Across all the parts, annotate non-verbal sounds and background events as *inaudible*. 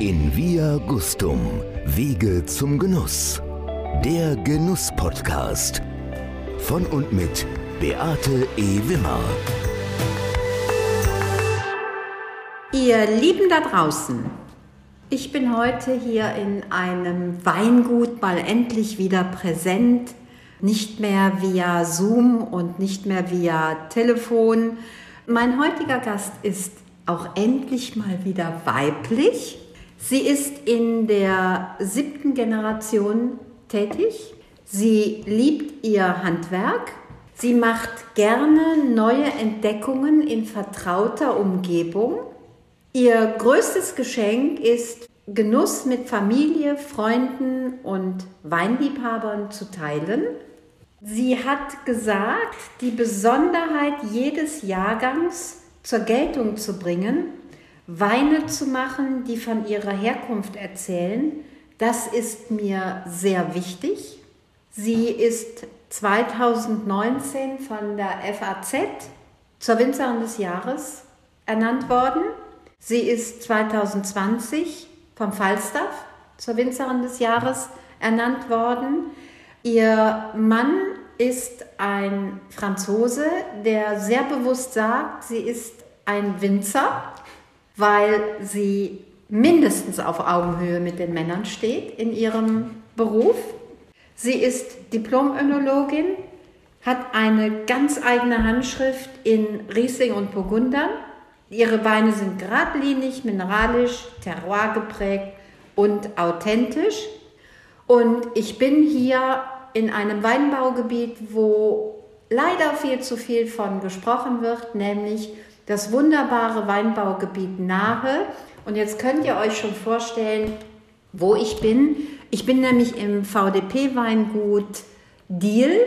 In Via Gustum, Wege zum Genuss. Der Genuss-Podcast. Von und mit Beate E. Wimmer. Ihr Lieben da draußen, ich bin heute hier in einem Weingut mal endlich wieder präsent. Nicht mehr via Zoom und nicht mehr via Telefon. Mein heutiger Gast ist auch endlich mal wieder weiblich. Sie ist in der siebten Generation tätig. Sie liebt ihr Handwerk. Sie macht gerne neue Entdeckungen in vertrauter Umgebung. Ihr größtes Geschenk ist Genuss mit Familie, Freunden und Weinliebhabern zu teilen. Sie hat gesagt, die Besonderheit jedes Jahrgangs zur Geltung zu bringen, Weine zu machen, die von ihrer Herkunft erzählen, das ist mir sehr wichtig. Sie ist 2019 von der FAZ zur Winzerin des Jahres ernannt worden. Sie ist 2020 vom Falstaff zur Winzerin des Jahres ernannt worden. Ihr Mann ist ein Franzose, der sehr bewusst sagt, sie ist ein Winzer, weil sie mindestens auf Augenhöhe mit den Männern steht in ihrem Beruf. Sie ist Diplom-Önologin, hat eine ganz eigene Handschrift in Riesling und Burgundern. Ihre Weine sind geradlinig, mineralisch, terroir geprägt und authentisch. Und ich bin hier in einem Weinbaugebiet, wo leider viel zu viel von gesprochen wird, nämlich das wunderbare Weinbaugebiet Nahe. Und jetzt könnt ihr euch schon vorstellen, wo ich bin. Ich bin nämlich im VDP-Weingut Diel,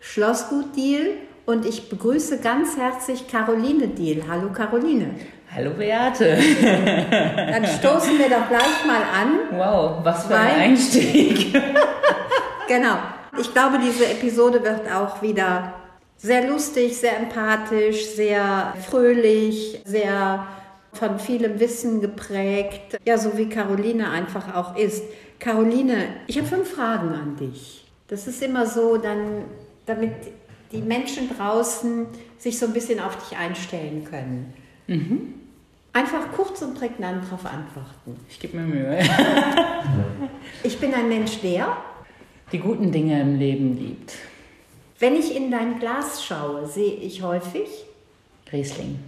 Schlossgut Diel. Und ich begrüße ganz herzlich Caroline Diel. Hallo Caroline. Hallo Beate. *laughs* Dann stoßen wir doch gleich mal an. Wow, was für ein Einstieg. *laughs* genau. Ich glaube, diese Episode wird auch wieder sehr lustig, sehr empathisch, sehr fröhlich, sehr von vielem Wissen geprägt. Ja, so wie Caroline einfach auch ist. Caroline, ich habe fünf Fragen an dich. Das ist immer so, dann, damit die Menschen draußen sich so ein bisschen auf dich einstellen können. Mhm. Einfach kurz und prägnant darauf antworten. Ich gebe mir Mühe. *laughs* ich bin ein Mensch, der die guten Dinge im Leben liebt. Wenn ich in dein Glas schaue, sehe ich häufig Riesling.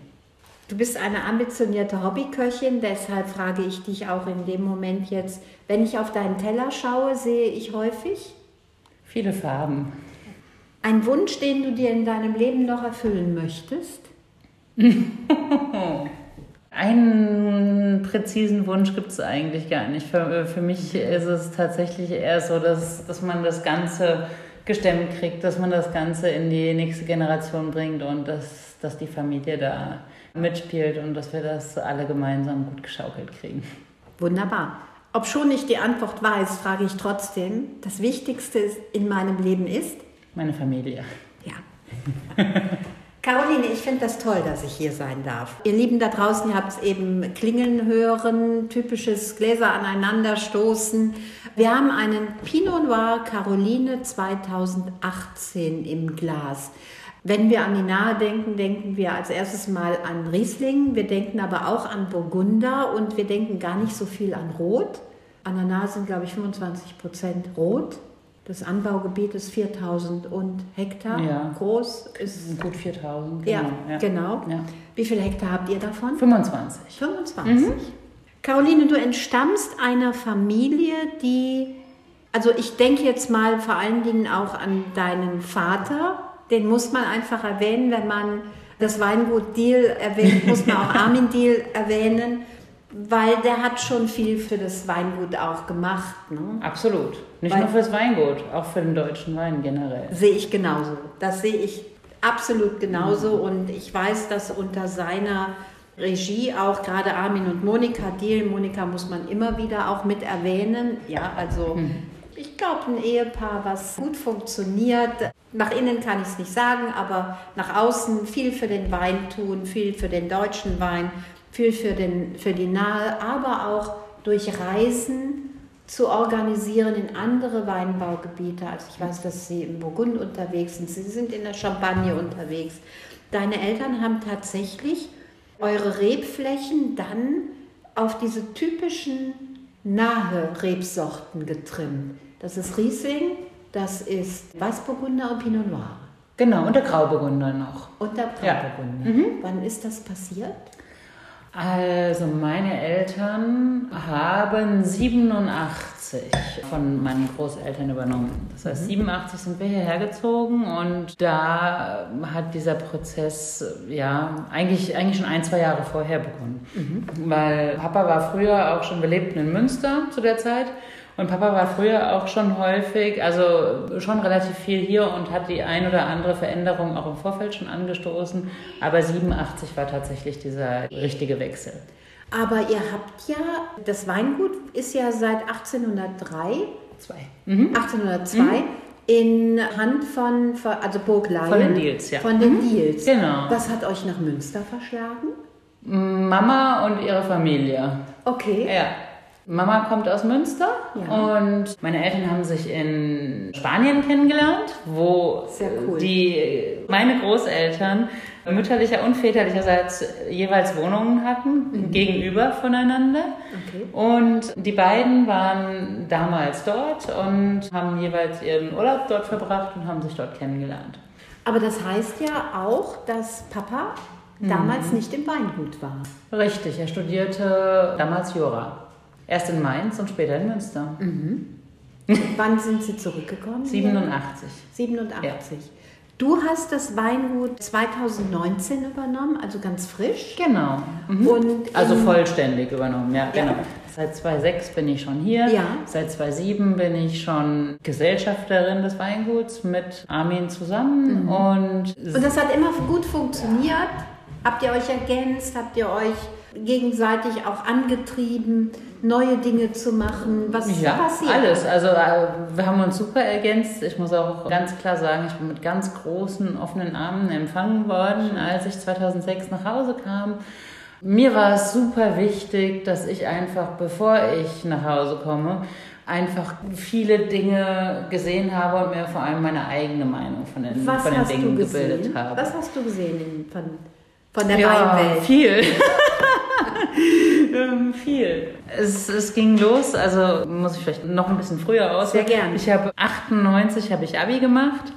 Du bist eine ambitionierte Hobbyköchin, deshalb frage ich dich auch in dem Moment jetzt, wenn ich auf deinen Teller schaue, sehe ich häufig viele Farben. Ein Wunsch, den du dir in deinem Leben noch erfüllen möchtest? *laughs* Einen präzisen Wunsch gibt es eigentlich gar nicht. Für, für mich ist es tatsächlich eher so, dass, dass man das Ganze gestemmt kriegt, dass man das Ganze in die nächste Generation bringt und dass, dass die Familie da mitspielt und dass wir das alle gemeinsam gut geschaukelt kriegen. Wunderbar. Ob schon nicht die Antwort weiß, frage ich trotzdem. Das Wichtigste in meinem Leben ist? Meine Familie. Ja. *laughs* Caroline, ich finde das toll, dass ich hier sein darf. Ihr Lieben da draußen, ihr habt es eben klingeln hören, typisches Gläser aneinanderstoßen. Wir haben einen Pinot Noir Caroline 2018 im Glas. Wenn wir an die Nahe denken, denken wir als erstes mal an Riesling, wir denken aber auch an Burgunder und wir denken gar nicht so viel an Rot. An der Nahe sind, glaube ich, 25 Prozent Rot. Das Anbaugebiet ist 4000 und Hektar ja. groß. Ist gut 4000. Genau. Ja, genau. Ja. Wie viele Hektar habt ihr davon? 25. 25. Mhm. Caroline, du entstammst einer Familie, die, also ich denke jetzt mal vor allen Dingen auch an deinen Vater. Den muss man einfach erwähnen, wenn man das Weingut Deal erwähnt, muss man auch *laughs* Armin Deal erwähnen weil der hat schon viel für das Weingut auch gemacht. Ne? Absolut. Nicht weil, nur fürs Weingut, auch für den deutschen Wein generell. Sehe ich genauso. Das sehe ich absolut genauso. Mhm. Und ich weiß, dass unter seiner Regie auch gerade Armin und Monika Diel, Monika muss man immer wieder auch mit erwähnen. Ja, also mhm. ich glaube, ein Ehepaar, was gut funktioniert. Nach innen kann ich es nicht sagen, aber nach außen viel für den Wein tun, viel für den deutschen Wein viel für, den, für die Nahe, aber auch durch Reisen zu organisieren in andere Weinbaugebiete. Also ich weiß, dass Sie im Burgund unterwegs sind, Sie sind in der Champagne unterwegs. Deine Eltern haben tatsächlich eure Rebflächen dann auf diese typischen nahe Rebsorten getrimmt. Das ist Riesling, das ist Weißburgunder und Pinot Noir. Genau, und der Grauburgunder noch. Und der Grauburgunder. Ja. Mhm. Wann ist das passiert? Also meine Eltern haben 87 von meinen Großeltern übernommen. Das heißt, 87 mhm. sind wir hierher gezogen und da hat dieser Prozess ja eigentlich, eigentlich schon ein, zwei Jahre vorher begonnen. Mhm. Weil Papa war früher auch schon, wir lebten in Münster zu der Zeit und Papa war früher auch schon häufig, also schon relativ viel hier und hat die ein oder andere Veränderung auch im Vorfeld schon angestoßen. Aber 87 war tatsächlich dieser richtige Wechsel. Aber ihr habt ja, das Weingut ist ja seit 1803, Zwei. Mhm. 1802 mhm. in Hand von, also Burg Leyen. Von den Deals, ja. Von den mhm. Deals. Genau. Was hat euch nach Münster verschlagen? Mama und ihre Familie. Okay. Ja. Mama kommt aus Münster ja. und meine Eltern haben sich in Spanien kennengelernt, wo cool. die, meine Großeltern mütterlicher und väterlicherseits jeweils Wohnungen hatten, mhm. gegenüber voneinander. Okay. Und die beiden waren damals dort und haben jeweils ihren Urlaub dort verbracht und haben sich dort kennengelernt. Aber das heißt ja auch, dass Papa damals mhm. nicht im Weingut war. Richtig, er studierte damals Jura. Erst in Mainz und später in Münster. Mhm. Wann sind Sie zurückgekommen? 87. 87. Ja. Du hast das Weingut 2019 übernommen, also ganz frisch. Genau. Mhm. Und also vollständig übernommen, ja, ja, genau. Seit 2006 bin ich schon hier. Ja. Seit 2007 bin ich schon Gesellschafterin des Weinguts mit Armin zusammen. Mhm. Und, und das hat immer gut funktioniert. Habt ihr euch ergänzt? Habt ihr euch gegenseitig auch angetrieben, neue Dinge zu machen? Was ja, passiert? Alles. Also äh, wir haben uns super ergänzt. Ich muss auch ganz klar sagen, ich bin mit ganz großen offenen Armen empfangen worden, als ich 2006 nach Hause kam. Mir war es super wichtig, dass ich einfach, bevor ich nach Hause komme, einfach viele Dinge gesehen habe und mir vor allem meine eigene Meinung von den, Was von den Dingen gebildet habe. Was hast du gesehen von, von der ja, Weinwelt? Viel. *laughs* ähm, viel. Es, es ging los, also muss ich vielleicht noch ein bisschen früher aus. Sehr gerne. Ich habe 98 habe ich Abi gemacht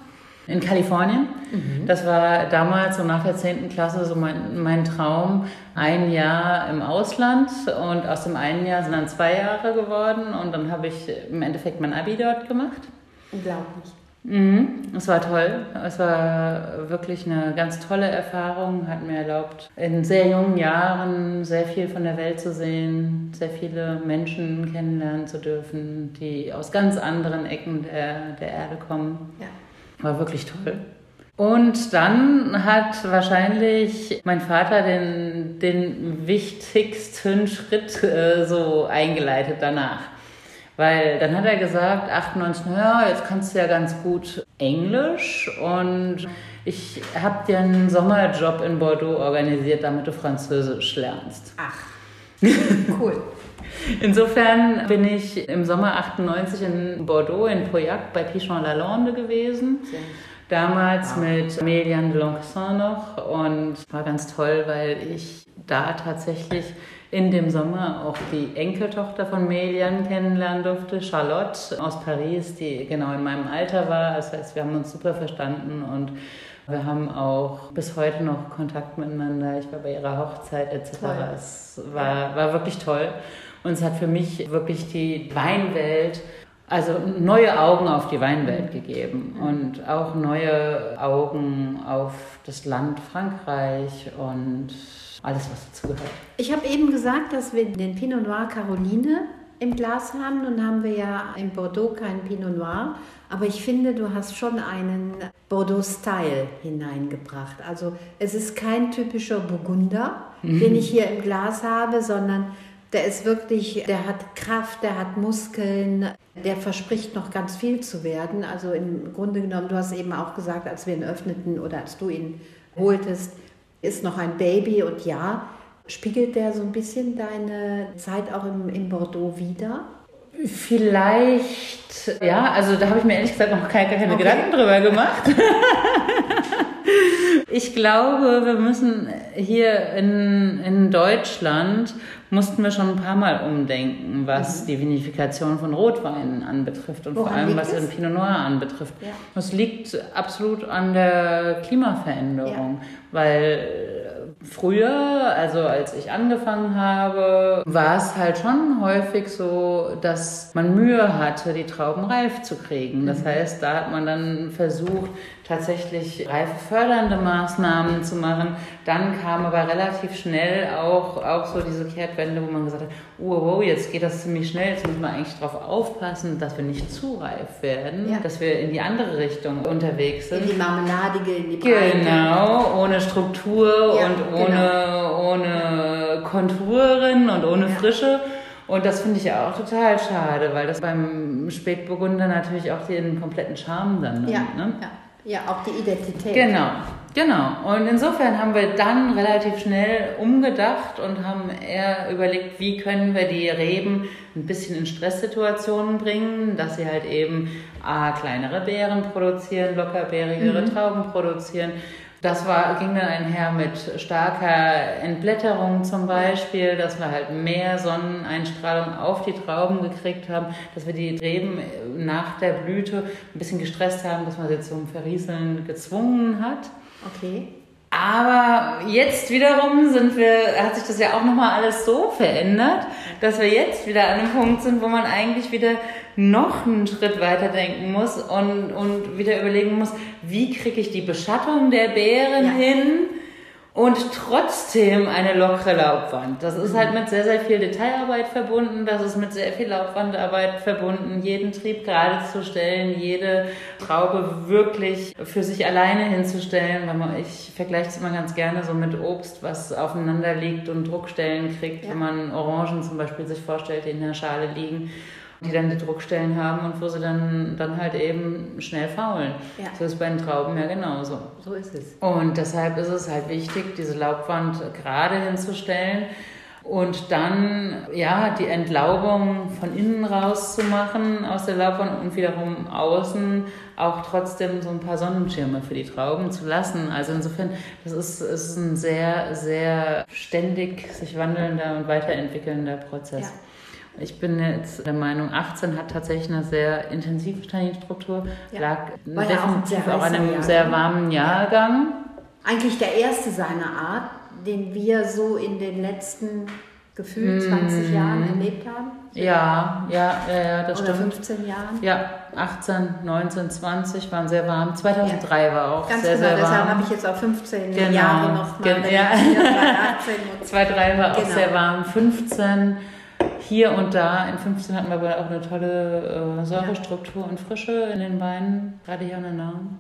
in Kalifornien. Mhm. Das war damals so nach der 10. Klasse so mein, mein Traum. Ein Jahr im Ausland und aus dem einen Jahr sind dann zwei Jahre geworden und dann habe ich im Endeffekt mein Abi dort gemacht. Unglaublich. Mhm, es war toll. Es war wirklich eine ganz tolle Erfahrung. Hat mir erlaubt, in sehr jungen Jahren sehr viel von der Welt zu sehen, sehr viele Menschen kennenlernen zu dürfen, die aus ganz anderen Ecken der, der Erde kommen. Ja. War wirklich toll. Und dann hat wahrscheinlich mein Vater den, den wichtigsten Schritt äh, so eingeleitet danach. Weil dann hat er gesagt, 98, naja, jetzt kannst du ja ganz gut Englisch und ich habe dir einen Sommerjob in Bordeaux organisiert, damit du Französisch lernst. Ach, *laughs* cool. Insofern bin ich im Sommer 98 in Bordeaux, in Pauillac bei Pichon Lalande gewesen. Damals wow. mit Melian de Lonquesson noch und war ganz toll, weil ich da tatsächlich in dem Sommer auch die Enkeltochter von Melian kennenlernen durfte, Charlotte aus Paris, die genau in meinem Alter war. Das heißt, wir haben uns super verstanden und wir haben auch bis heute noch Kontakt miteinander. Ich war bei ihrer Hochzeit etc. Toll. Es war, war wirklich toll. Und es hat für mich wirklich die Weinwelt, also neue Augen auf die Weinwelt gegeben und auch neue Augen auf das Land Frankreich und alles, was dazugehört. Ich habe eben gesagt, dass wir den Pinot Noir Caroline im Glas haben. Nun haben wir ja in Bordeaux keinen Pinot Noir, aber ich finde, du hast schon einen Bordeaux-Style hineingebracht. Also es ist kein typischer Burgunder, mhm. den ich hier im Glas habe, sondern der ist wirklich, der hat Kraft, der hat Muskeln, der verspricht noch ganz viel zu werden. Also im Grunde genommen, du hast eben auch gesagt, als wir ihn öffneten oder als du ihn holtest, ist noch ein Baby und ja, Spiegelt der so ein bisschen deine Zeit auch im, in Bordeaux wieder? Vielleicht, ja, also da habe ich mir ehrlich gesagt noch keine, keine okay. Gedanken drüber gemacht. *laughs* ich glaube, wir müssen hier in, in Deutschland mussten wir schon ein paar Mal umdenken, was mhm. die Vinifikation von Rotweinen anbetrifft und Woran vor allem was den Pinot Noir anbetrifft. Ja. Das liegt absolut an der Klimaveränderung, ja. Weil Früher, also als ich angefangen habe, war es halt schon häufig so, dass man Mühe hatte, die Trauben reif zu kriegen. Das mhm. heißt, da hat man dann versucht, tatsächlich reifefördernde Maßnahmen zu machen. Dann kam aber relativ schnell auch, auch so diese Kehrtwende, wo man gesagt hat, oh, oh, jetzt geht das ziemlich schnell, jetzt müssen wir eigentlich darauf aufpassen, dass wir nicht zu reif werden, ja. dass wir in die andere Richtung unterwegs sind. In die Marmeladige, in die Breite. Genau, ohne Struktur ja, und ohne, genau. ohne Konturen und ohne ja. Frische. Und das finde ich ja auch total schade, weil das beim Spätburgunder natürlich auch den kompletten Charme dann nimmt. Ja, ne? ja. Ja, auch die Identität. Genau, genau. Und insofern haben wir dann relativ schnell umgedacht und haben eher überlegt, wie können wir die Reben ein bisschen in Stresssituationen bringen, dass sie halt eben A, kleinere Beeren produzieren, lockerbeerigere mhm. Trauben produzieren das war, ging dann einher mit starker Entblätterung zum Beispiel, dass wir halt mehr Sonneneinstrahlung auf die Trauben gekriegt haben, dass wir die Reben nach der Blüte ein bisschen gestresst haben, dass man sie zum Verrieseln gezwungen hat. Okay. Aber jetzt wiederum sind wir, hat sich das ja auch nochmal alles so verändert, dass wir jetzt wieder an einem Punkt sind, wo man eigentlich wieder noch einen Schritt weiter denken muss und, und wieder überlegen muss, wie kriege ich die Beschattung der Beeren ja. hin und trotzdem eine lockere Laubwand. Das ist halt mit sehr, sehr viel Detailarbeit verbunden, das ist mit sehr viel Laubwandarbeit verbunden, jeden Trieb gerade zu stellen, jede Traube wirklich für sich alleine hinzustellen. Weil man, ich vergleiche es immer ganz gerne so mit Obst, was aufeinander liegt und Druckstellen kriegt, ja. wenn man Orangen zum Beispiel sich vorstellt, die in der Schale liegen die dann die Druckstellen haben und wo sie dann, dann halt eben schnell faulen. Ja. So ist bei den Trauben ja genauso. So ist es. Und deshalb ist es halt wichtig, diese Laubwand gerade hinzustellen und dann ja die Entlaubung von innen raus zu machen aus der Laubwand und wiederum außen auch trotzdem so ein paar Sonnenschirme für die Trauben zu lassen. Also insofern, das ist, ist ein sehr, sehr ständig sich wandelnder und weiterentwickelnder Prozess. Ja. Ich bin jetzt der Meinung, 18 hat tatsächlich eine sehr intensive Tanninstruktur, ja. lag War definitiv auch, auch an einem sehr warmen Jahrgang. Eigentlich der erste seiner Art, den wir so in den letzten gefühlt 20 mm. Jahren erlebt haben. Ja, ja, ja, ja das Oder stimmt. 15 Jahren. Ja, 18, 19, 20 waren sehr warm. 2003 ja. war auch Ganz sehr, genau, sehr warm. Deshalb habe ich jetzt auch 15 genau. Jahre noch mal. Gen ja. 2003 *laughs* war auch genau. sehr warm. 15 hier und da, in 15 hatten wir aber auch eine tolle äh, Säurestruktur und Frische in den Weinen, gerade hier an der Nahen.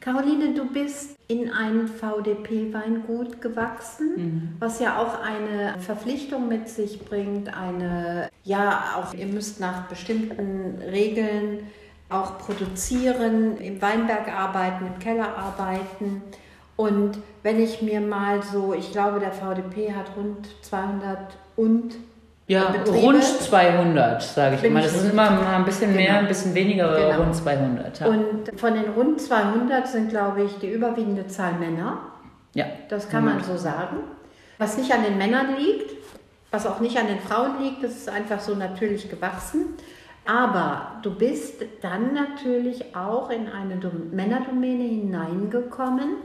Caroline, du bist in ein VDP-Weingut gewachsen, mhm. was ja auch eine Verpflichtung mit sich bringt, eine, ja, auch ihr müsst nach bestimmten Regeln auch produzieren, im Weinberg arbeiten, im Keller arbeiten. Und wenn ich mir mal so, ich glaube, der VDP hat rund 200 und ja, Betriebe. rund 200, sage ich immer. Das ist immer mal ein bisschen genau. mehr, ein bisschen weniger, aber genau. rund 200. Ja. Und von den rund 200 sind, glaube ich, die überwiegende Zahl Männer. Ja. Das kann man so sagen. Was nicht an den Männern liegt, was auch nicht an den Frauen liegt, das ist einfach so natürlich gewachsen. Aber du bist dann natürlich auch in eine Männerdomäne hineingekommen.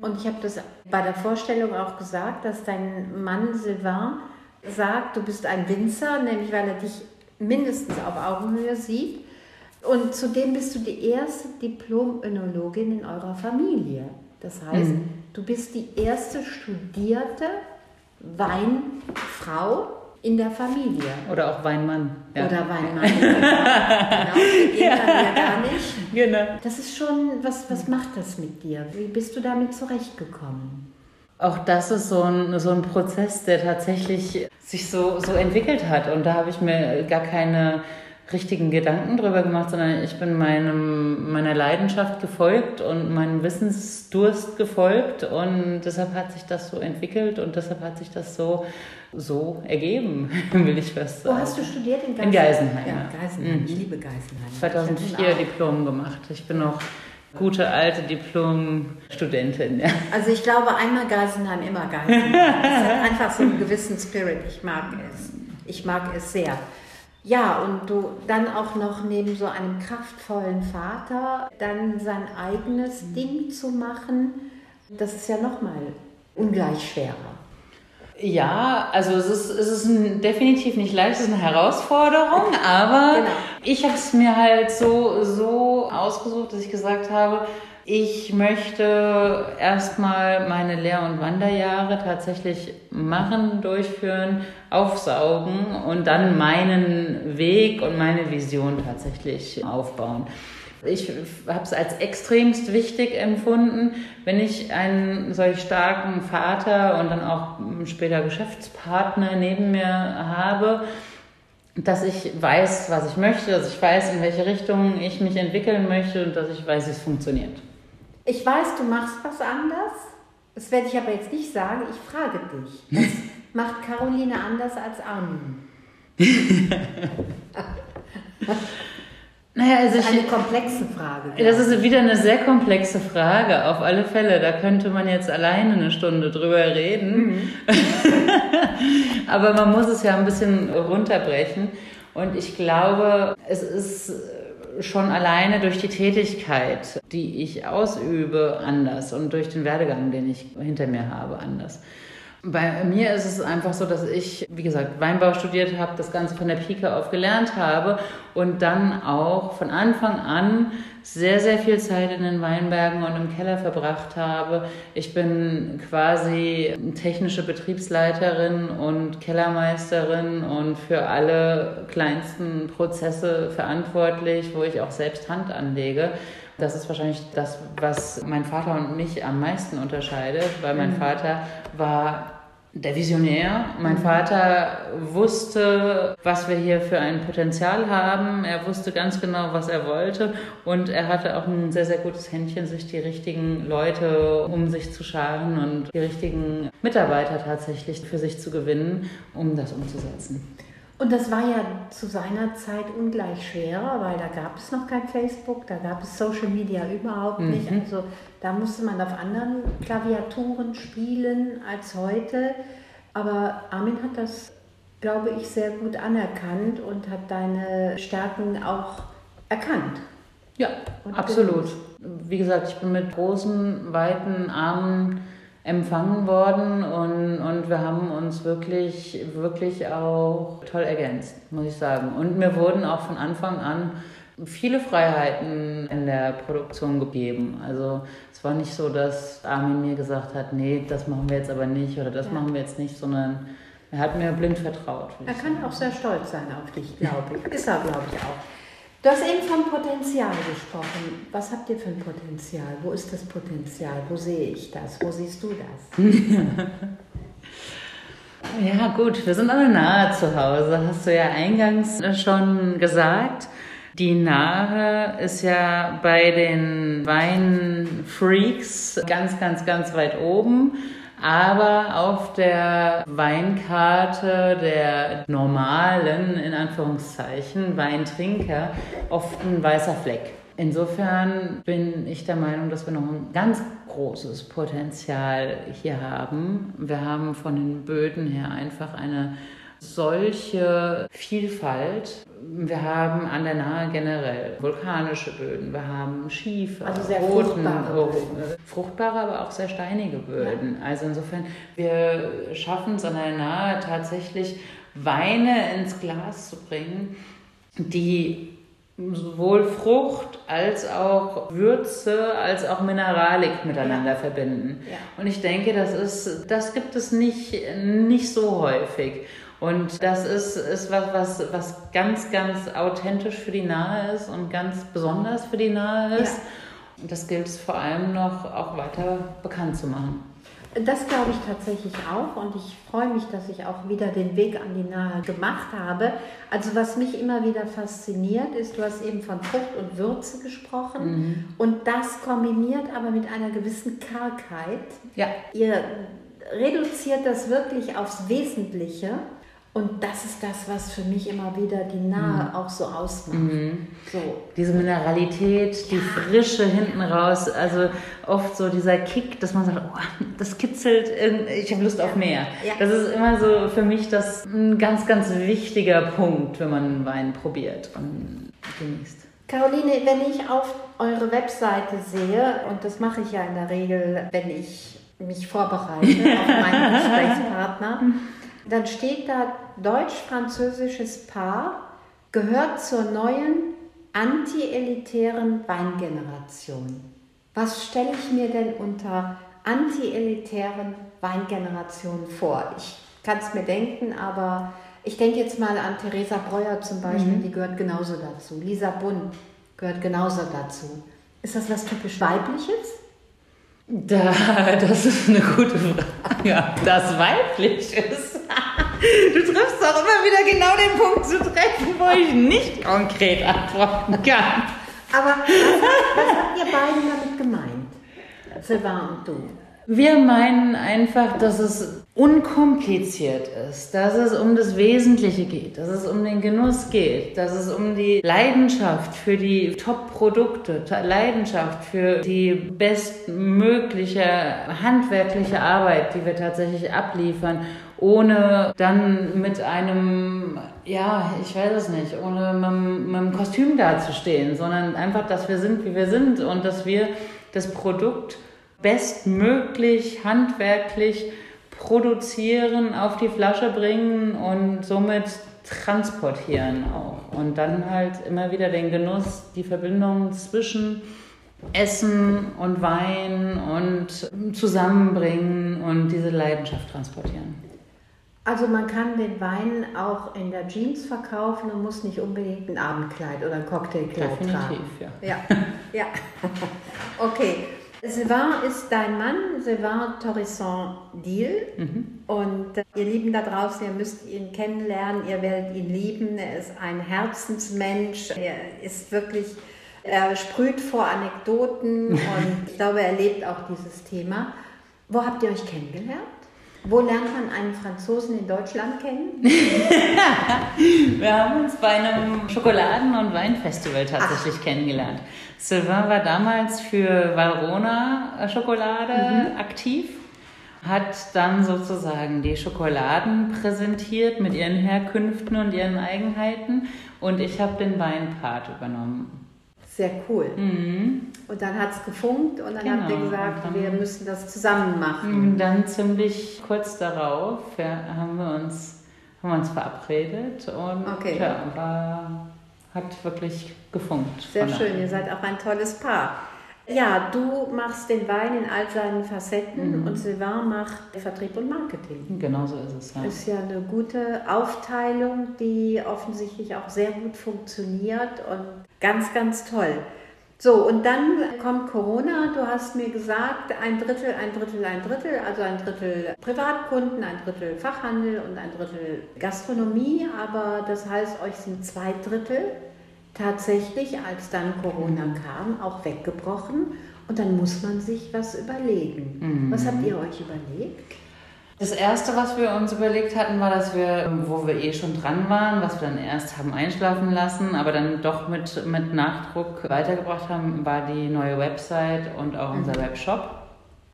Und ich habe das bei der Vorstellung auch gesagt, dass dein Mann Sylvain sagt, du bist ein Winzer, nämlich weil er dich mindestens auf Augenhöhe sieht. Und zudem bist du die erste Diplom-Önologin in eurer Familie. Das heißt, mhm. du bist die erste studierte Weinfrau in der Familie. Oder auch Weinmann. Ja. Oder Weinmann. *laughs* genau, das geht ja. ja gar nicht. Genau. Das ist schon, was, was macht das mit dir? Wie bist du damit zurechtgekommen? Auch das ist so ein, so ein Prozess, der tatsächlich sich so, so entwickelt hat. Und da habe ich mir gar keine richtigen Gedanken drüber gemacht, sondern ich bin meinem, meiner Leidenschaft gefolgt und meinem Wissensdurst gefolgt und deshalb hat sich das so entwickelt und deshalb hat sich das so, so ergeben, *laughs* will ich fast sagen. Wo hast du studiert? In Geisenheim. In Geisenheim. Ja, Geisenheim. Mhm. Ich liebe Geisenheim. 2004 Diplom gemacht. Ich bin noch gute alte Diplom-Studentin. Ja. Also ich glaube, einmal Geisenheim, immer Geisenheim. Es *laughs* hat einfach so einen gewissen Spirit. Ich mag es. Ich mag es sehr. Ja, und du dann auch noch neben so einem kraftvollen Vater dann sein eigenes. Ding zu machen, das ist ja nochmal ungleich schwerer. Ja, also es ist, es ist ein, definitiv nicht leicht, es ist eine Herausforderung, *laughs* aber genau. ich habe es mir halt so, so ausgesucht, dass ich gesagt habe, ich möchte erstmal meine Lehr- und Wanderjahre tatsächlich machen, durchführen, aufsaugen und dann meinen Weg und meine Vision tatsächlich aufbauen. Ich habe es als extremst wichtig empfunden, wenn ich einen solch starken Vater und dann auch später Geschäftspartner neben mir habe, dass ich weiß, was ich möchte, dass ich weiß, in welche Richtung ich mich entwickeln möchte und dass ich weiß, wie es funktioniert. Ich weiß, du machst was anders. Das werde ich aber jetzt nicht sagen. Ich frage dich. Was *laughs* macht Caroline anders als Armin? *laughs* Naja, also das ist eine ich, komplexe Frage. Das ist wieder eine sehr komplexe Frage, auf alle Fälle. Da könnte man jetzt alleine eine Stunde drüber reden. Mhm. *laughs* Aber man muss es ja ein bisschen runterbrechen. Und ich glaube, es ist schon alleine durch die Tätigkeit, die ich ausübe, anders und durch den Werdegang, den ich hinter mir habe, anders. Bei mir ist es einfach so, dass ich, wie gesagt, Weinbau studiert habe, das Ganze von der Pike auf gelernt habe und dann auch von Anfang an sehr, sehr viel Zeit in den Weinbergen und im Keller verbracht habe. Ich bin quasi technische Betriebsleiterin und Kellermeisterin und für alle kleinsten Prozesse verantwortlich, wo ich auch selbst Hand anlege. Das ist wahrscheinlich das, was mein Vater und mich am meisten unterscheidet, weil mein mhm. Vater war der Visionär. Mein mhm. Vater wusste, was wir hier für ein Potenzial haben. Er wusste ganz genau, was er wollte. Und er hatte auch ein sehr, sehr gutes Händchen, sich die richtigen Leute um sich zu scharen und die richtigen Mitarbeiter tatsächlich für sich zu gewinnen, um das umzusetzen. Und das war ja zu seiner Zeit ungleich schwerer, weil da gab es noch kein Facebook, da gab es Social Media überhaupt mhm. nicht. Also da musste man auf anderen Klaviaturen spielen als heute. Aber Armin hat das, glaube ich, sehr gut anerkannt und hat deine Stärken auch erkannt. Ja, absolut. Wie gesagt, ich bin mit großen, weiten Armen empfangen worden und, und wir haben uns wirklich, wirklich auch toll ergänzt, muss ich sagen. Und mir wurden auch von Anfang an viele Freiheiten in der Produktion gegeben. Also es war nicht so, dass Armin mir gesagt hat, nee, das machen wir jetzt aber nicht oder das ja. machen wir jetzt nicht, sondern er hat mir blind vertraut. Er kann auch sehr stolz sein auf dich, glaube ich. Ist er, glaube ich, auch. Du hast eben vom Potenzial gesprochen. Was habt ihr für ein Potenzial? Wo ist das Potenzial? Wo sehe ich das? Wo siehst du das? *laughs* ja, gut, wir sind alle nahe zu Hause, hast du ja eingangs schon gesagt. Die Nahe ist ja bei den Weinfreaks ganz, ganz, ganz weit oben aber auf der Weinkarte der normalen, in Anführungszeichen, Weintrinker oft ein weißer Fleck. Insofern bin ich der Meinung, dass wir noch ein ganz großes Potenzial hier haben. Wir haben von den Böden her einfach eine solche Vielfalt. Wir haben an der Nahe generell vulkanische Böden, wir haben Schiefer, also sehr roten, fruchtbare, fruchtbare, aber auch sehr steinige Böden. Ja. Also insofern, wir schaffen es an der Nahe tatsächlich Weine ins Glas zu bringen, die sowohl Frucht als auch Würze als auch Mineralik miteinander ja. verbinden. Ja. Und ich denke, das ist, das gibt es nicht, nicht so häufig. Und das ist, ist was, was, was ganz, ganz authentisch für die Nahe ist und ganz besonders für die Nahe ist. Ja. Und das gilt es vor allem noch auch weiter bekannt zu machen. Das glaube ich tatsächlich auch und ich freue mich, dass ich auch wieder den Weg an die Nahe gemacht habe. Also was mich immer wieder fasziniert ist, du hast eben von Frucht und Würze gesprochen mhm. und das kombiniert aber mit einer gewissen Kargheit. Ja. Ihr reduziert das wirklich aufs Wesentliche und das ist das, was für mich immer wieder die Nahe mhm. auch so ausmacht. Mhm. So. Diese Mineralität, die ja. Frische hinten raus, also oft so dieser Kick, dass man sagt, oh, das kitzelt, ich habe Lust auf mehr. Ja. Das ist immer so für mich das ein ganz, ganz wichtiger Punkt, wenn man einen Wein probiert und genießt. Caroline, wenn ich auf eure Webseite sehe, und das mache ich ja in der Regel, wenn ich mich vorbereite *laughs* auf meinen Gesprächspartner, dann steht da deutsch-französisches Paar gehört zur neuen anti-elitären Weingeneration. Was stelle ich mir denn unter anti-elitären Weingeneration vor? Ich kann es mir denken, aber ich denke jetzt mal an Theresa Breuer zum Beispiel, mhm. die gehört genauso dazu. Lisa Bunn gehört genauso dazu. Ist das was typisch Weibliches? Da, das ist eine gute Frage. Ja, das weiblich ist. *laughs* Du triffst doch immer wieder genau den Punkt zu treffen, wo ich nicht konkret antworten kann. Aber was, was habt ihr beiden damit gemeint? Sylvain und du? Wir meinen einfach, dass es unkompliziert ist, dass es um das Wesentliche geht, dass es um den Genuss geht, dass es um die Leidenschaft für die Top-Produkte, Leidenschaft für die bestmögliche handwerkliche Arbeit, die wir tatsächlich abliefern, ohne dann mit einem, ja, ich weiß es nicht, ohne mit, mit einem Kostüm dazustehen, sondern einfach, dass wir sind, wie wir sind und dass wir das Produkt bestmöglich handwerklich produzieren, auf die Flasche bringen und somit transportieren auch. Und dann halt immer wieder den Genuss, die Verbindung zwischen Essen und Wein und zusammenbringen und diese Leidenschaft transportieren. Also man kann den Wein auch in der Jeans verkaufen und muss nicht unbedingt ein Abendkleid oder ein Cocktailkleid Definitiv, tragen. Ja. ja. ja. *laughs* okay. Sylvain ist dein Mann, Sylvain Torisson-Diel. Mhm. Und äh, ihr Lieben da draußen, ihr müsst ihn kennenlernen, ihr werdet ihn lieben. Er ist ein Herzensmensch, er ist wirklich, er sprüht vor Anekdoten *laughs* und ich glaube, er lebt auch dieses Thema. Wo habt ihr euch kennengelernt? Wo lernt man einen Franzosen in Deutschland kennen? *laughs* Wir haben uns bei einem Schokoladen- und Weinfestival tatsächlich Ach. kennengelernt. Sylvain war damals für Valrona Schokolade mhm. aktiv, hat dann sozusagen die Schokoladen präsentiert mit ihren Herkünften und ihren Eigenheiten und ich habe den Weinpart übernommen. Sehr cool. Mhm. Und dann hat es gefunkt und dann genau. habt ihr gesagt, wir müssen das zusammen machen. Mhm, dann ziemlich kurz darauf ja, haben, wir uns, haben wir uns verabredet und okay. ja, war, hat wirklich gefunkt. Sehr schön, ihr seid auch ein tolles Paar. Ja, du machst den Wein in all seinen Facetten mhm. und Sylvain macht Vertrieb und Marketing. Genau so ist es. Ja. Ist ja eine gute Aufteilung, die offensichtlich auch sehr gut funktioniert und ganz, ganz toll. So, und dann kommt Corona. Du hast mir gesagt, ein Drittel, ein Drittel, ein Drittel, also ein Drittel Privatkunden, ein Drittel Fachhandel und ein Drittel Gastronomie. Aber das heißt, euch sind zwei Drittel tatsächlich, als dann Corona kam, auch weggebrochen. Und dann muss man sich was überlegen. Mhm. Was habt ihr euch überlegt? Das erste, was wir uns überlegt hatten, war, dass wir, wo wir eh schon dran waren, was wir dann erst haben einschlafen lassen, aber dann doch mit, mit Nachdruck weitergebracht haben, war die neue Website und auch unser mhm. Webshop.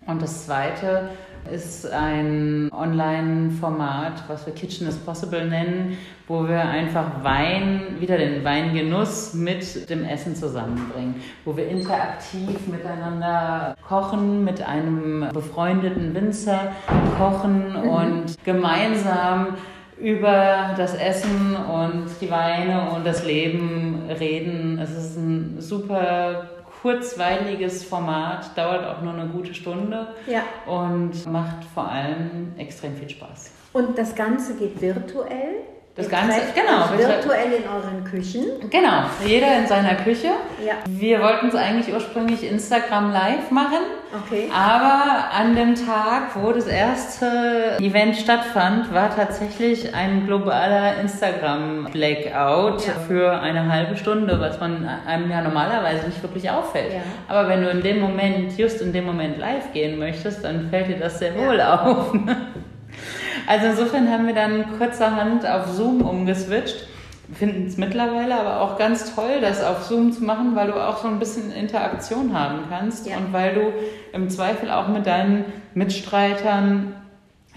Und das zweite ist ein Online-Format, was wir Kitchen is Possible nennen, wo wir einfach Wein, wieder den Weingenuss mit dem Essen zusammenbringen, wo wir interaktiv miteinander kochen, mit einem befreundeten Winzer kochen mhm. und gemeinsam über das Essen und die Weine und das Leben reden. Es ist ein super kurzweiliges Format, dauert auch nur eine gute Stunde ja. und macht vor allem extrem viel Spaß. Und das Ganze geht virtuell? Das Ihr Ganze, genau. virtuell in euren Küchen. Genau, jeder in seiner Küche. Ja. Wir wollten es eigentlich ursprünglich Instagram live machen, Okay. aber an dem Tag, wo das erste Event stattfand, war tatsächlich ein globaler Instagram-Blackout Ja. für eine halbe Stunde, was man einem ja normalerweise nicht wirklich auffällt. Ja. Aber wenn du in dem Moment, just in dem Moment live gehen möchtest, dann fällt dir das sehr wohl auf. *laughs* Also insofern haben wir dann kurzerhand auf Zoom umgeswitcht. Finden es mittlerweile aber auch ganz toll, das auf Zoom zu machen, weil du auch so ein bisschen Interaktion haben kannst Ja. und weil du im Zweifel auch mit deinen Mitstreitern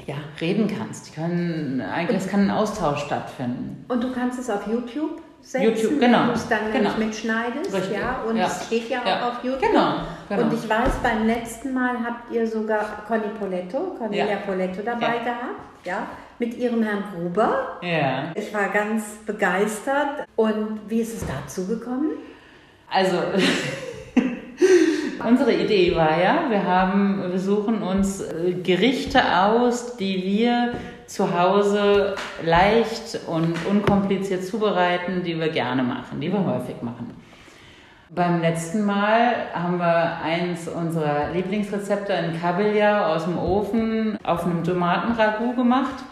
ja, reden kannst. Die können, eigentlich, es kann ein Austausch stattfinden. Und du kannst es auf YouTube setzen, YouTube, genau. du es dann Genau. mitschneidest. Richtig, Ja, und ja. es steht ja, Ja. auch auf YouTube. Genau, genau. Und ich weiß, beim letzten Mal habt ihr sogar Conny Poletto, Cornelia Ja. Poletto dabei gehabt, ja, mit ihrem Herrn Gruber. Ja. Ich war ganz begeistert. Und wie ist es dazu gekommen? Also, *laughs* unsere Idee war ja, wir haben, wir suchen uns äh, Gerichte aus, die wir zu Hause leicht und unkompliziert zubereiten, die wir gerne machen, die wir häufig machen. Beim letzten Mal haben wir eins unserer Lieblingsrezepte in Kabeljau aus dem Ofen auf einem Tomatenragout gemacht,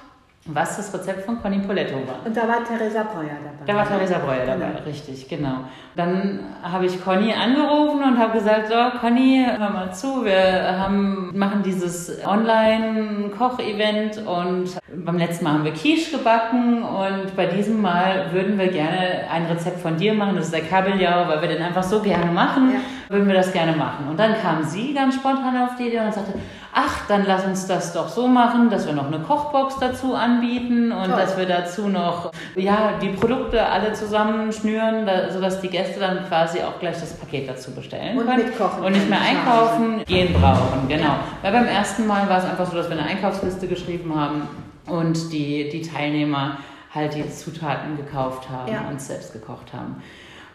was das Rezept von Conny Poletto war. Und da war Theresa Breuer dabei. Da war Theresa Breuer dabei, Genau. richtig, genau. Dann habe ich Conny angerufen und habe gesagt, so Conny, hör mal zu, wir haben, machen dieses Online-Koch-Event und beim letzten Mal haben wir Quiche gebacken und bei diesem Mal würden wir gerne ein Rezept von dir machen, das ist der Kabeljau, weil wir den einfach so gerne machen, Ja. würden wir das gerne machen. Und dann kam sie ganz spontan auf die Idee und sagte, ach, dann lass uns das doch so machen, dass wir noch eine Kochbox dazu anbieten und Toll. dass wir dazu noch ja, die Produkte alle zusammenschnüren, da, sodass die Gäste dann quasi auch gleich das Paket dazu bestellen Und können mitkochen und nicht mehr einkaufen gehen brauchen. Genau. Ja. Weil beim ersten Mal war es einfach so, dass wir eine Einkaufsliste geschrieben haben und die, die Teilnehmer halt die Zutaten gekauft haben Ja. und selbst gekocht haben.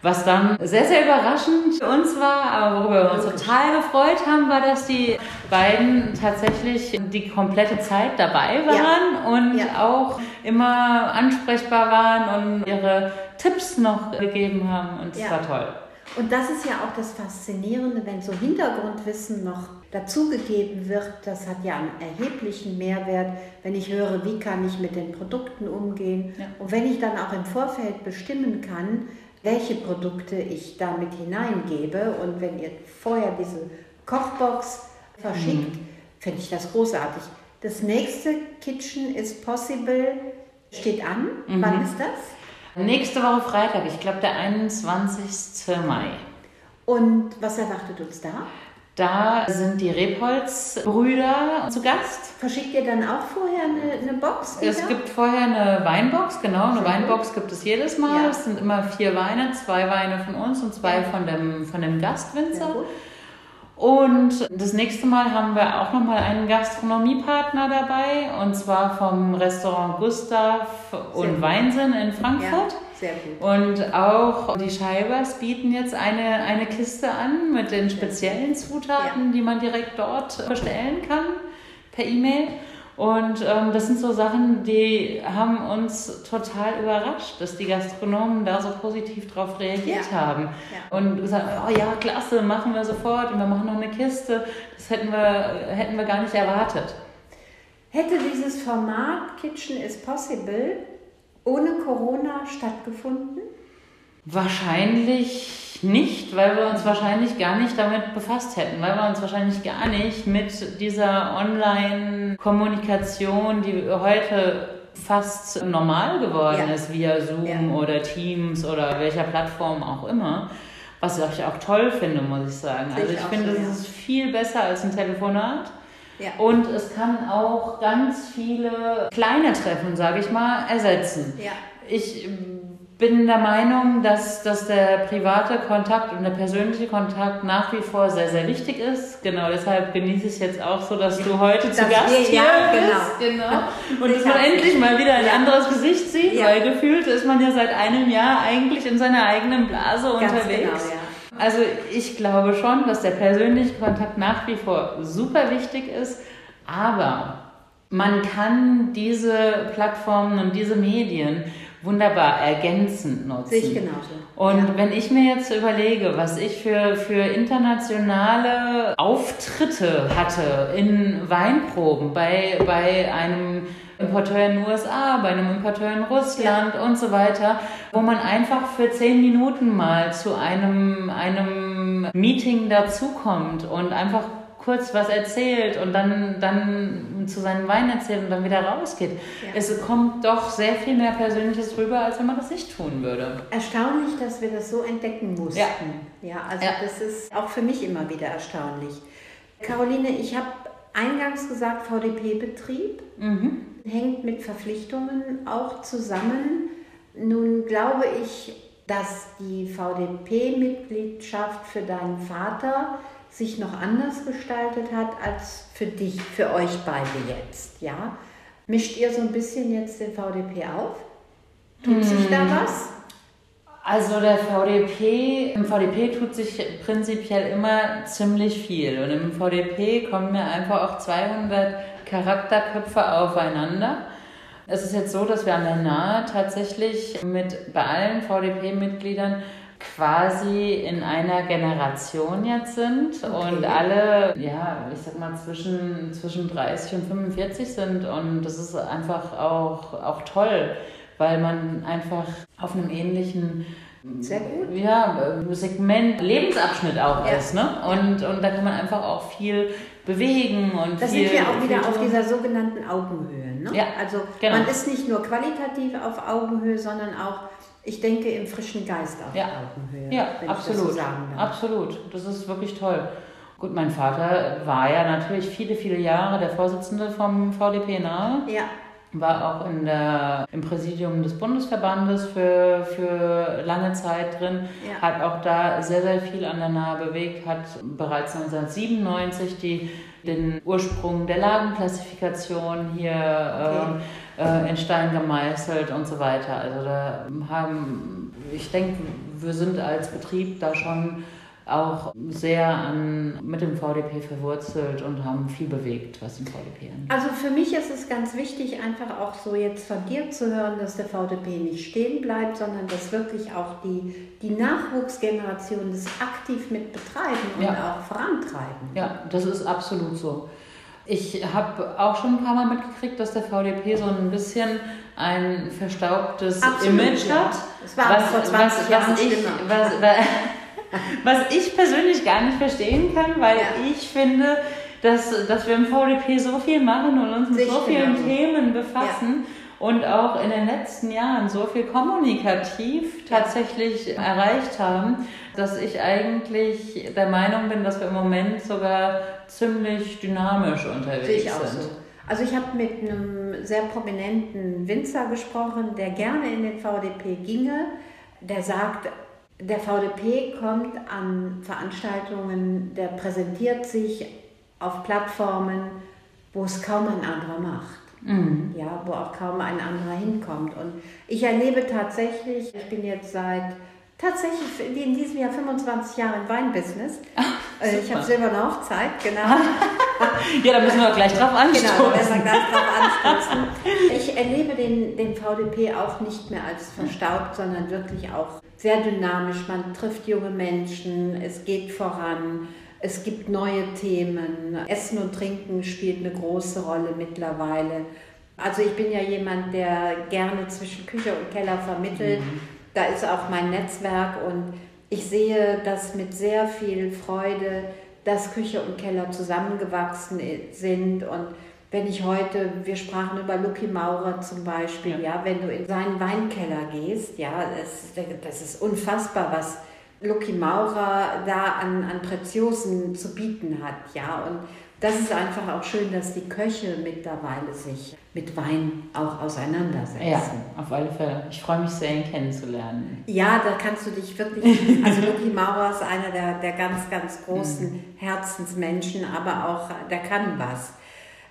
Was dann sehr, sehr überraschend für uns war, aber worüber wir uns total gefreut haben, war, dass die beiden tatsächlich die komplette Zeit dabei waren und Ja. auch immer ansprechbar waren und ihre Tipps noch gegeben haben und es Ja. war toll. Und das ist ja auch das Faszinierende, wenn so Hintergrundwissen noch dazugegeben wird. Das hat ja einen erheblichen Mehrwert, wenn ich höre, wie kann ich mit den Produkten umgehen. Ja. Und wenn ich dann auch im Vorfeld bestimmen kann, welche Produkte ich damit hineingebe. Und wenn ihr vorher diese Kochbox verschickt, finde ich das großartig. Das nächste Kitchen is Possible steht an. Wann ist das? Nächste Woche Freitag, ich glaube der 21. Mai. Und was erwartet uns da? Da sind die Rebholz-Brüder zu Gast. Verschickt ihr dann auch vorher eine, eine Box? Es wieder? gibt vorher eine Weinbox, genau. Eine Weinbox gibt es jedes Mal. Ja. Es sind immer vier Weine, zwei Weine von uns und zwei von dem, von dem Gastwinzer. Und das nächste Mal haben wir auch nochmal einen Gastronomiepartner dabei, und zwar vom Restaurant Gustav und. Weinsinn in Frankfurt. Ja, sehr gut. Und auch die Scheibers bieten jetzt eine, eine Kiste an mit den speziellen Zutaten, die man direkt dort bestellen kann per E-Mail. Und ähm, das sind so Sachen, die haben uns total überrascht, dass die Gastronomen da so positiv drauf reagiert Ja. haben. Ja. Und gesagt, oh ja, klasse, machen wir sofort und wir machen noch eine Kiste. Das hätten wir, hätten wir gar nicht erwartet. Hätte dieses Format Kitchen is Possible ohne Corona stattgefunden? Wahrscheinlich nicht, weil wir uns wahrscheinlich gar nicht damit befasst hätten, weil wir uns wahrscheinlich gar nicht mit dieser Online-Kommunikation, die heute fast normal geworden Ja. ist, via Zoom Ja. oder Teams oder welcher Plattform auch immer, was ich auch toll finde, muss ich sagen. Sehe Also ich ich finde, so, es ja. ist viel besser als ein Telefonat. Ja. Und es kann auch ganz viele kleine Treffen, sage ich mal, ersetzen. Ja. Ich bin der Meinung, dass, dass der private Kontakt und der persönliche Kontakt nach wie vor sehr, sehr wichtig ist. Genau deshalb genieße ich es jetzt auch so, dass du heute zu Dass Gast wir- hier ja, bist. Genau. *laughs* Und dass man endlich mal wieder ein Ja. anderes Gesicht sieht, Ja. weil gefühlt ist man ja seit einem Jahr eigentlich in seiner eigenen Blase Ganz unterwegs. genau, ja. Also ich glaube schon, dass der persönliche Kontakt nach wie vor super wichtig ist, aber man kann diese Plattformen und diese Medien wunderbar ergänzend nutzen. Sehe ich genauso. Und Ja. wenn ich mir jetzt überlege, was ich für, für internationale Auftritte hatte in Weinproben bei, bei einem Importeur in den USA, bei einem Importeur in Russland und so weiter, wo man einfach für zehn Minuten mal zu einem, einem Meeting dazukommt und einfach kurz was erzählt und dann, dann zu seinem Wein erzählt und dann wieder rausgeht. Ja. Es kommt doch sehr viel mehr Persönliches rüber, als wenn man das nicht tun würde. Erstaunlich, dass wir das so entdecken mussten. Ja. ja also Ja. das ist auch für mich immer wieder erstaunlich. Caroline, ich habe eingangs gesagt, VDP-Betrieb Mhm. Hängt mit Verpflichtungen auch zusammen. Nun glaube ich, dass die VDP-Mitgliedschaft für deinen Vater sich noch anders gestaltet hat als für dich, für euch beide jetzt. Ja? Mischt ihr so ein bisschen jetzt den VDP auf? Tut sich da was? Also der VDP, im VDP tut sich prinzipiell immer ziemlich viel und im VDP kommen mir einfach auch 200 Charakterköpfe aufeinander. Es ist jetzt so, dass wir an der Nahe tatsächlich mit bei allen VDP-Mitgliedern quasi in einer Generation jetzt sind und alle, ja, ich sag mal, zwischen, zwischen 30 und 45 sind und das ist einfach auch, auch toll, weil man einfach auf einem ähnlichen Sehr gut. ja, Segment, Lebensabschnitt auch Ja. ist. Ne? Und, und da kann man einfach auch viel bewegen und Da viel. sind wir auch wieder auf dieser sogenannten Augenhöhe. Ne? Ja, also genau. man ist nicht nur qualitativ auf Augenhöhe, sondern auch, ich denke, im frischen Geist auf Ja. Augenhöhe. Ja, wenn Ich das so absolut. absolut. Das ist wirklich toll. Gut, mein Vater war ja natürlich viele, viele Jahre der Vorsitzende vom VDP nahe. Ja, war auch in der, im Präsidium des Bundesverbandes für, für lange Zeit drin, Ja. hat auch da sehr, sehr viel an der Nahe bewegt, hat bereits 1997 die, den Ursprung der Lagenklassifikation hier äh, äh, in Stein gemeißelt und so weiter. Also da haben, ich denke, wir sind als Betrieb da schon auch sehr an, mit dem VDP verwurzelt und haben viel bewegt, was den VDP angeht. also für mich ist es ganz wichtig, einfach auch so jetzt von dir zu hören, dass der VDP nicht stehen bleibt, sondern dass wirklich auch die, die Nachwuchsgeneration das aktiv mit betreiben und Ja. auch vorantreiben. Ja, das ist absolut so. Ich habe auch schon ein paar Mal mitgekriegt, dass der VDP so ein bisschen ein verstaubtes Absolut, Image ja. hat. Es war auch vor 20 Jahren ich, schlimmer. was, *laughs* was ich persönlich gar nicht verstehen kann, weil Ja. ich finde, dass, dass wir im VDP so viel machen und uns mit ich so vielen genauso. Themen befassen und auch in den letzten Jahren so viel kommunikativ tatsächlich erreicht haben, dass ich eigentlich der Meinung bin, dass wir im Moment sogar ziemlich dynamisch unterwegs Sehe ich auch sind. so. Also ich habe mit einem sehr prominenten Winzer gesprochen, der gerne in den VDP ginge. Der sagt, der VDP kommt an Veranstaltungen, der präsentiert sich auf Plattformen, wo es kaum ein anderer macht. Mhm. Ja, wo auch kaum ein anderer hinkommt. Und ich erlebe tatsächlich, ich bin jetzt seit tatsächlich in diesem Jahr 25 Jahre im Weinbusiness. *laughs* Äh, ich habe silberne Hochzeit, genau. *laughs* Ja, da müssen wir gleich drauf anstoßen. Genau, da wir gleich drauf anstoßen. Ich erlebe den, den VDP auch nicht mehr als verstaubt, sondern wirklich auch sehr dynamisch. Man trifft junge Menschen, es geht voran, es gibt neue Themen. Essen und Trinken spielt eine große Rolle mittlerweile. Also ich bin ja jemand, der gerne zwischen Küche und Keller vermittelt. Da ist auch mein Netzwerk und ich sehe das mit sehr viel Freude, dass Küche und Keller zusammengewachsen sind und wenn ich heute, wir sprachen über Lucky Maurer zum Beispiel, ja, wenn du in seinen Weinkeller gehst, ja, das, das ist unfassbar, was Lucky Maurer da an, an Preziosen zu bieten hat, ja, und das ist einfach auch schön, dass die Köche mittlerweile sich mit Wein auch auseinandersetzen. Ja, auf alle Fälle. Ich freue mich sehr, ihn kennenzulernen. Ja, da kannst du dich wirklich, also Lucky Maurer ist einer der, der ganz, ganz großen Herzensmenschen, aber auch, der kann was.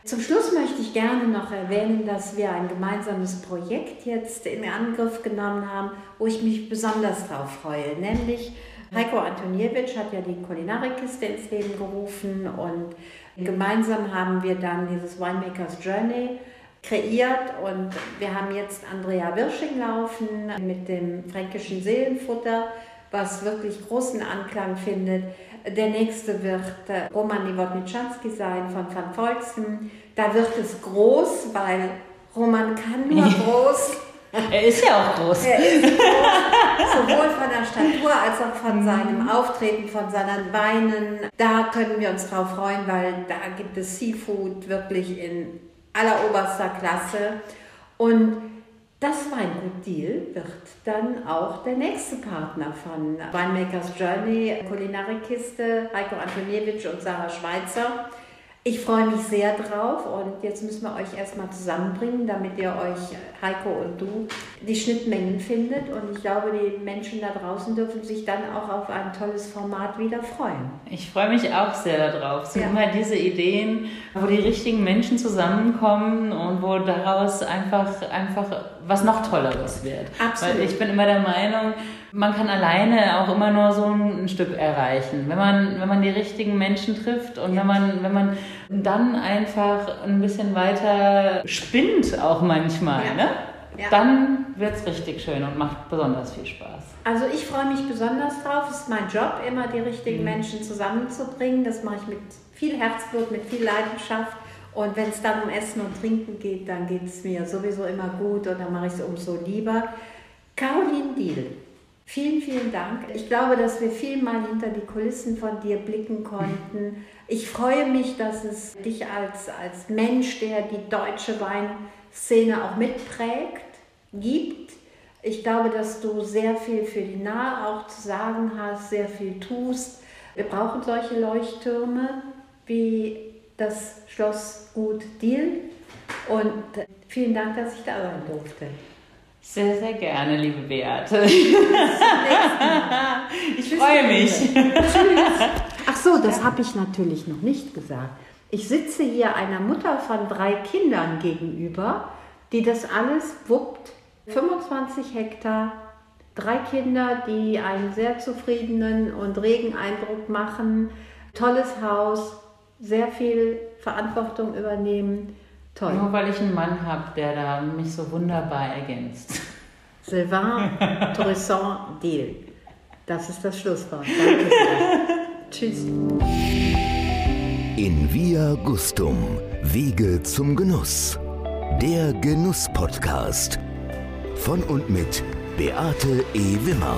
Zum Schluss möchte ich gerne noch erwähnen, dass wir ein gemeinsames Projekt jetzt in Angriff genommen haben, wo ich mich besonders drauf freue. Nämlich Heiko Antoniewicz hat ja die Kulinarikkiste ins Leben gerufen und Gemeinsam haben wir dann dieses Winemakers Journey kreiert und wir haben jetzt Andrea Wirsching laufen mit dem fränkischen Seelenfutter, was wirklich großen Anklang findet. Der nächste wird äh, Roman Nowotniczanski sein von Van Volksen. Da wird es groß, weil Roman kann nur groß. Er ist ja auch groß. Er ist groß, sowohl von der Statur als auch von seinem Auftreten, von seinen Weinen. Da können wir uns drauf freuen, weil da gibt es Seafood wirklich in alleroberster Klasse. Und das Weingut Deal wird dann auch der nächste Partner von Winemakers Journey, Kulinarikkiste, Heiko Antoniewicz und Sarah Schweitzer. Ich freue mich sehr drauf und jetzt müssen wir euch erstmal zusammenbringen, damit ihr euch, Heiko und du, die Schnittmengen findet. Und ich glaube, die Menschen da draußen dürfen sich dann auch auf ein tolles Format wieder freuen. Ich freue mich auch sehr darauf. So ja. immer diese Ideen, wo die richtigen Menschen zusammenkommen und wo daraus einfach, einfach was noch Tolleres wird. Absolut. Weil ich bin immer der Meinung, man kann alleine auch immer nur so ein, Stück erreichen. Wenn man, wenn man die richtigen Menschen trifft und ja. wenn, man, wenn man dann einfach ein bisschen weiter spinnt, auch manchmal, ja. ne? Ja. dann wird es richtig schön und macht besonders viel Spaß. Also ich freue mich besonders drauf. Es ist mein Job, immer die richtigen mhm. Menschen zusammenzubringen. Das mache ich mit viel Herzblut, mit viel Leidenschaft. Und wenn es dann um Essen und Trinken geht, dann geht es mir sowieso immer gut und dann mache ich es umso lieber. Caroline Diel, Vielen, vielen Dank. Ich glaube, dass wir viel mal hinter die Kulissen von dir blicken konnten. Ich freue mich, dass es dich als, als Mensch, der die deutsche Weinszene auch mitprägt, gibt. Ich glaube, dass du sehr viel für die Nahe auch zu sagen hast, sehr viel tust. Wir brauchen solche Leuchttürme wie das Schloss Gut Deal. Und vielen Dank, dass ich da sein durfte. Sehr, sehr gerne, liebe Beate. ich freue mich. Tschüss. Ach so, das habe ich natürlich noch nicht gesagt. Ich sitze hier einer Mutter von drei Kindern gegenüber, die das alles wuppt. 25 Hektar, drei Kinder, die einen sehr zufriedenen und regen Eindruck machen, tolles Haus, sehr viel Verantwortung übernehmen. Toll. Nur weil ich einen Mann habe, der da mich so wunderbar ergänzt. Sylvain Toussaint Deal. Das ist das Schlusswort. Danke sehr. *laughs* Tschüss. In Via Gustum, Wege zum Genuss. Der Genuss-Podcast. Von und mit Beate E. Wimmer.